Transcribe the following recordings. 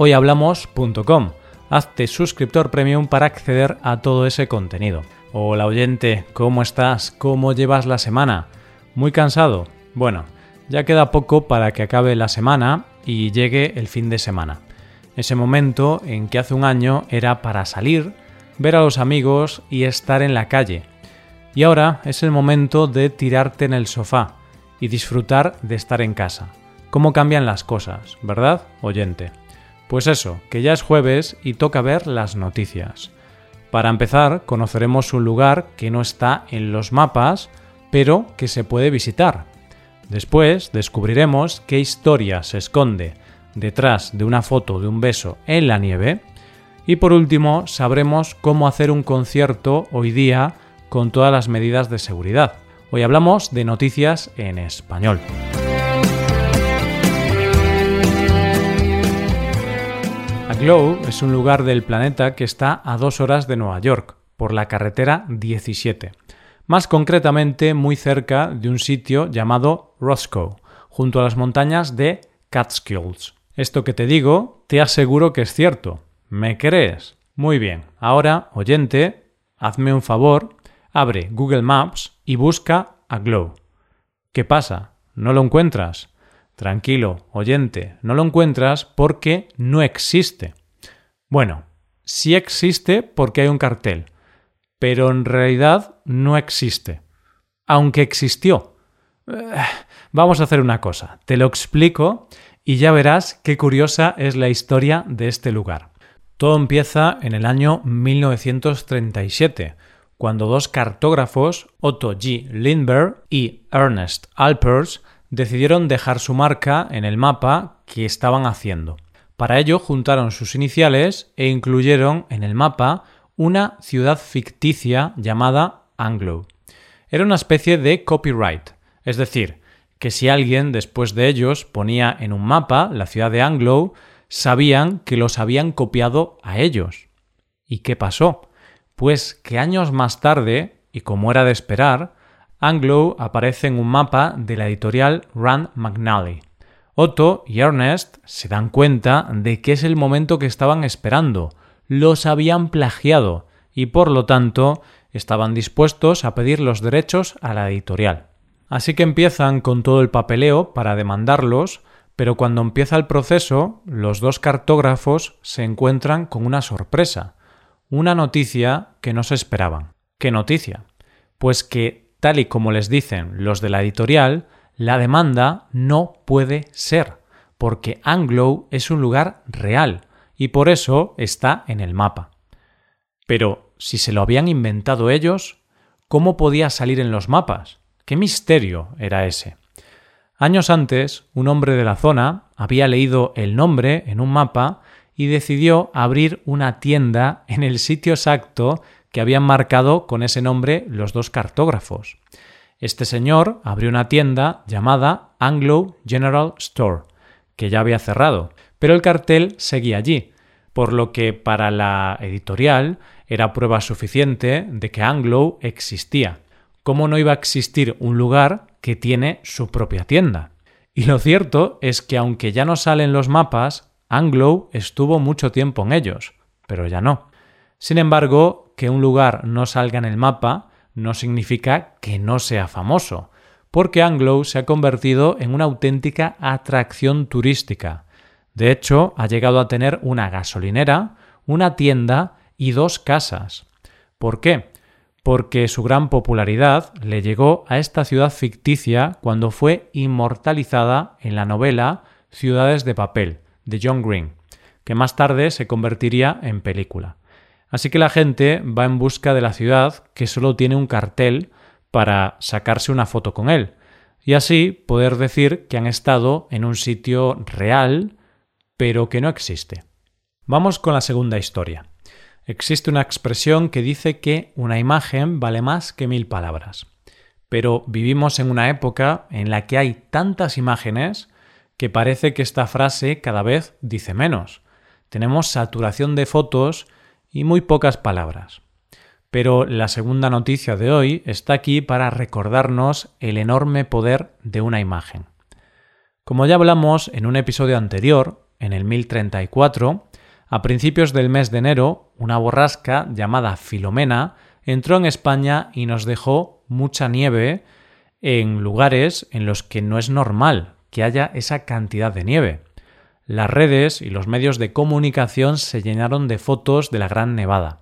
hoyhablamos.com. Hazte suscriptor premium para acceder a todo ese contenido. Hola oyente, ¿cómo estás? ¿Cómo llevas la semana? ¿Muy cansado? Bueno, ya queda poco para que acabe la semana y llegue el fin de semana. Ese momento en que hace un año era para salir, ver a los amigos y estar en la calle. Y ahora es el momento de tirarte en el sofá y disfrutar de estar en casa. ¿Cómo cambian las cosas, verdad, oyente? Pues eso, que ya es jueves y toca ver las noticias. Para empezar, conoceremos un lugar que no está en los mapas, pero que se puede visitar. Después descubriremos qué historia se esconde detrás de una foto de un beso en la nieve. Y por último, sabremos cómo hacer un concierto hoy día con todas las medidas de seguridad. Hoy hablamos de noticias en español. Aglow es un lugar del planeta que está a dos horas de Nueva York, por la carretera 17. Más concretamente, muy cerca de un sitio llamado Roscoe, junto a las montañas de Catskills. Esto que te digo, te aseguro que es cierto. ¿Me crees? Muy bien. Ahora, oyente, hazme un favor, abre Google Maps y busca Aglow. ¿Qué pasa? ¿No lo encuentras? Tranquilo, oyente, no lo encuentras porque no existe. Bueno, sí existe porque hay un cartel, pero en realidad no existe. Aunque existió. Eh, vamos a hacer una cosa, te lo explico y ya verás qué curiosa es la historia de este lugar. Todo empieza en el año 1937, cuando dos cartógrafos, Otto G. Lindbergh y Ernest Alpers, decidieron dejar su marca en el mapa que estaban haciendo. Para ello juntaron sus iniciales e incluyeron en el mapa una ciudad ficticia llamada Anglo. Era una especie de copyright, es decir, que si alguien después de ellos ponía en un mapa la ciudad de Anglo, sabían que los habían copiado a ellos. ¿Y qué pasó? Pues que años más tarde, y como era de esperar, Anglo aparece en un mapa de la editorial Rand McNally. Otto y Ernest se dan cuenta de que es el momento que estaban esperando. Los habían plagiado y por lo tanto estaban dispuestos a pedir los derechos a la editorial. Así que empiezan con todo el papeleo para demandarlos, pero cuando empieza el proceso, los dos cartógrafos se encuentran con una sorpresa, una noticia que no se esperaban. ¿Qué noticia? Pues que Tal y como les dicen los de la editorial, la demanda no puede ser, porque Anglo es un lugar real y por eso está en el mapa. Pero si se lo habían inventado ellos, ¿cómo podía salir en los mapas? ¿Qué misterio era ese? Años antes, un hombre de la zona había leído el nombre en un mapa y decidió abrir una tienda en el sitio exacto que habían marcado con ese nombre los dos cartógrafos. Este señor abrió una tienda llamada Anglo General Store, que ya había cerrado, pero el cartel seguía allí, por lo que para la editorial era prueba suficiente de que Anglo existía. ¿Cómo no iba a existir un lugar que tiene su propia tienda? Y lo cierto es que aunque ya no salen los mapas, Anglo estuvo mucho tiempo en ellos, pero ya no. Sin embargo, que un lugar no salga en el mapa no significa que no sea famoso, porque Anglo se ha convertido en una auténtica atracción turística. De hecho, ha llegado a tener una gasolinera, una tienda y dos casas. ¿Por qué? Porque su gran popularidad le llegó a esta ciudad ficticia cuando fue inmortalizada en la novela Ciudades de Papel, de John Green, que más tarde se convertiría en película. Así que la gente va en busca de la ciudad que solo tiene un cartel para sacarse una foto con él y así poder decir que han estado en un sitio real pero que no existe. Vamos con la segunda historia. Existe una expresión que dice que una imagen vale más que mil palabras. Pero vivimos en una época en la que hay tantas imágenes que parece que esta frase cada vez dice menos. Tenemos saturación de fotos y muy pocas palabras. Pero la segunda noticia de hoy está aquí para recordarnos el enorme poder de una imagen. Como ya hablamos en un episodio anterior, en el 1034, a principios del mes de enero, una borrasca llamada Filomena entró en España y nos dejó mucha nieve en lugares en los que no es normal que haya esa cantidad de nieve. Las redes y los medios de comunicación se llenaron de fotos de la Gran Nevada.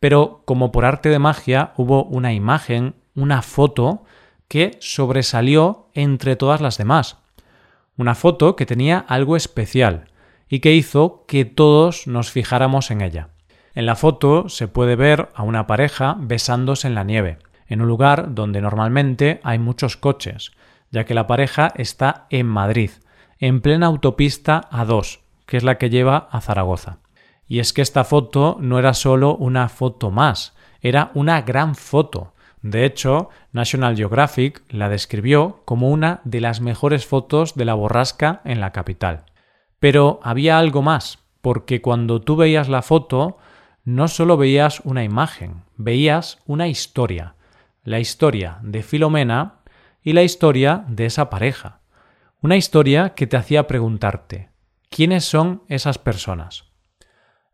Pero como por arte de magia hubo una imagen, una foto, que sobresalió entre todas las demás. Una foto que tenía algo especial y que hizo que todos nos fijáramos en ella. En la foto se puede ver a una pareja besándose en la nieve, en un lugar donde normalmente hay muchos coches, ya que la pareja está en Madrid, en plena autopista A2, que es la que lleva a Zaragoza. Y es que esta foto no era solo una foto más, era una gran foto. De hecho, National Geographic la describió como una de las mejores fotos de la borrasca en la capital. Pero había algo más, porque cuando tú veías la foto, no solo veías una imagen, veías una historia, la historia de Filomena y la historia de esa pareja. Una historia que te hacía preguntarte, ¿quiénes son esas personas?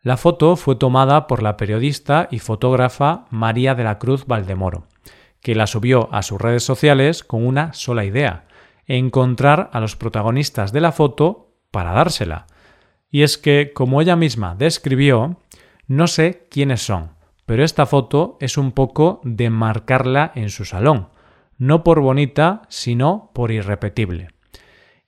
La foto fue tomada por la periodista y fotógrafa María de la Cruz Valdemoro, que la subió a sus redes sociales con una sola idea, encontrar a los protagonistas de la foto para dársela. Y es que, como ella misma describió, no sé quiénes son, pero esta foto es un poco de marcarla en su salón, no por bonita, sino por irrepetible.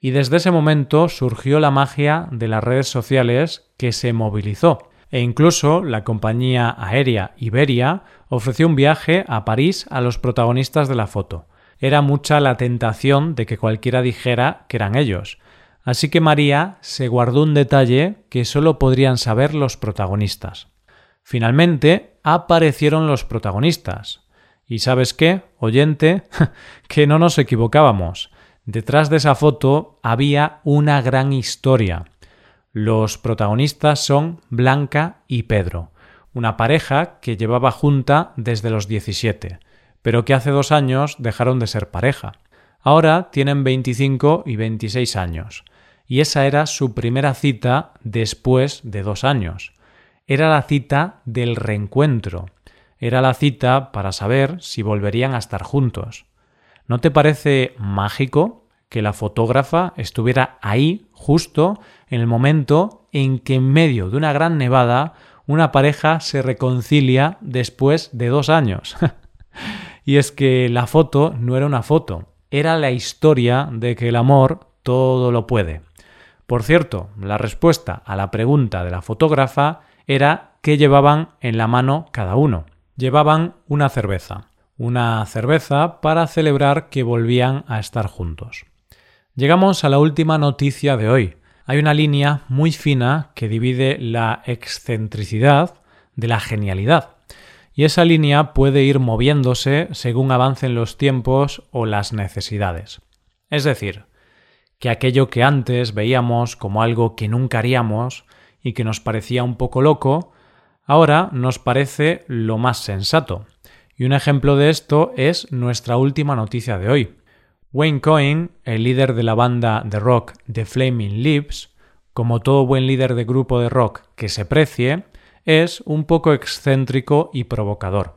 Y desde ese momento surgió la magia de las redes sociales que se movilizó. E incluso la compañía aérea Iberia ofreció un viaje a París a los protagonistas de la foto. Era mucha la tentación de que cualquiera dijera que eran ellos. Así que María se guardó un detalle que solo podrían saber los protagonistas. Finalmente aparecieron los protagonistas. Y sabes qué, oyente, que no nos equivocábamos. Detrás de esa foto había una gran historia. Los protagonistas son Blanca y Pedro, una pareja que llevaba junta desde los 17, pero que hace dos años dejaron de ser pareja. Ahora tienen 25 y 26 años, y esa era su primera cita después de dos años. Era la cita del reencuentro, era la cita para saber si volverían a estar juntos. ¿No te parece mágico que la fotógrafa estuviera ahí justo en el momento en que en medio de una gran nevada una pareja se reconcilia después de dos años? y es que la foto no era una foto, era la historia de que el amor todo lo puede. Por cierto, la respuesta a la pregunta de la fotógrafa era qué llevaban en la mano cada uno. Llevaban una cerveza una cerveza para celebrar que volvían a estar juntos. Llegamos a la última noticia de hoy. Hay una línea muy fina que divide la excentricidad de la genialidad. Y esa línea puede ir moviéndose según avancen los tiempos o las necesidades. Es decir, que aquello que antes veíamos como algo que nunca haríamos y que nos parecía un poco loco, ahora nos parece lo más sensato. Y un ejemplo de esto es nuestra última noticia de hoy. Wayne Coyne, el líder de la banda de rock The Flaming Lips, como todo buen líder de grupo de rock que se precie, es un poco excéntrico y provocador.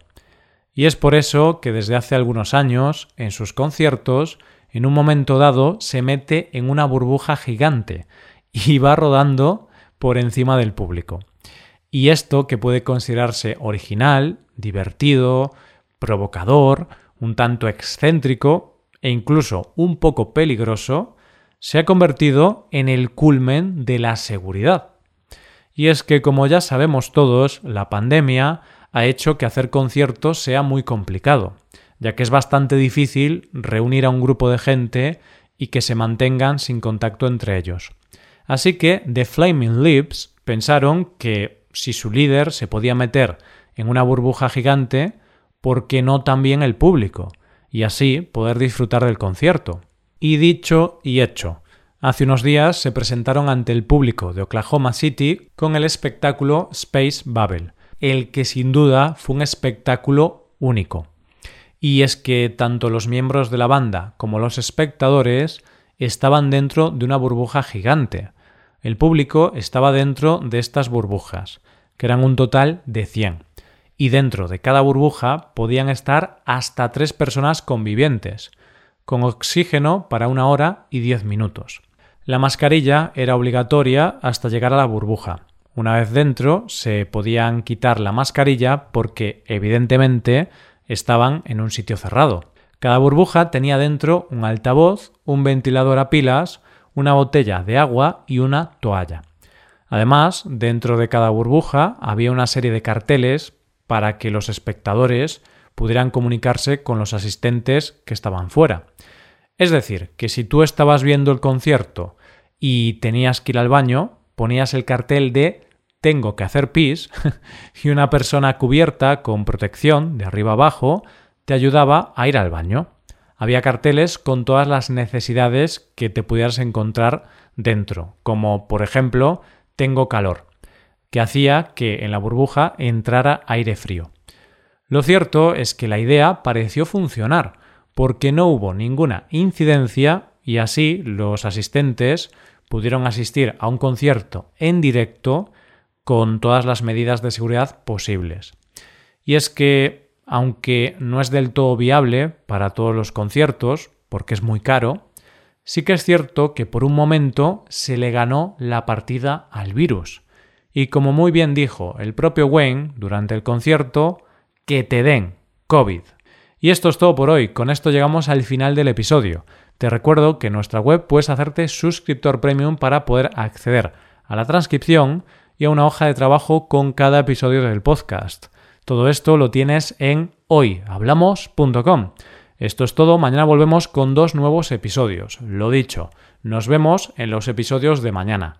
Y es por eso que desde hace algunos años, en sus conciertos, en un momento dado se mete en una burbuja gigante y va rodando por encima del público. Y esto, que puede considerarse original, divertido, provocador, un tanto excéntrico e incluso un poco peligroso, se ha convertido en el culmen de la seguridad. Y es que, como ya sabemos todos, la pandemia ha hecho que hacer conciertos sea muy complicado, ya que es bastante difícil reunir a un grupo de gente y que se mantengan sin contacto entre ellos. Así que The Flaming Lips pensaron que si su líder se podía meter en una burbuja gigante, ¿por qué no también el público? Y así poder disfrutar del concierto. Y dicho y hecho. Hace unos días se presentaron ante el público de Oklahoma City con el espectáculo Space Bubble, el que sin duda fue un espectáculo único. Y es que tanto los miembros de la banda como los espectadores estaban dentro de una burbuja gigante. El público estaba dentro de estas burbujas, que eran un total de 100. Y dentro de cada burbuja podían estar hasta tres personas convivientes, con oxígeno para una hora y diez minutos. La mascarilla era obligatoria hasta llegar a la burbuja. Una vez dentro se podían quitar la mascarilla porque evidentemente estaban en un sitio cerrado. Cada burbuja tenía dentro un altavoz, un ventilador a pilas, una botella de agua y una toalla. Además, dentro de cada burbuja había una serie de carteles para que los espectadores pudieran comunicarse con los asistentes que estaban fuera. Es decir, que si tú estabas viendo el concierto y tenías que ir al baño, ponías el cartel de tengo que hacer pis y una persona cubierta con protección de arriba abajo te ayudaba a ir al baño. Había carteles con todas las necesidades que te pudieras encontrar dentro, como por ejemplo tengo calor, que hacía que en la burbuja entrara aire frío. Lo cierto es que la idea pareció funcionar, porque no hubo ninguna incidencia y así los asistentes pudieron asistir a un concierto en directo con todas las medidas de seguridad posibles. Y es que aunque no es del todo viable para todos los conciertos, porque es muy caro, sí que es cierto que por un momento se le ganó la partida al virus. Y como muy bien dijo el propio Wayne durante el concierto, que te den COVID. Y esto es todo por hoy, con esto llegamos al final del episodio. Te recuerdo que en nuestra web puedes hacerte suscriptor premium para poder acceder a la transcripción y a una hoja de trabajo con cada episodio del podcast. Todo esto lo tienes en hoyhablamos.com. Esto es todo, mañana volvemos con dos nuevos episodios. Lo dicho, nos vemos en los episodios de mañana.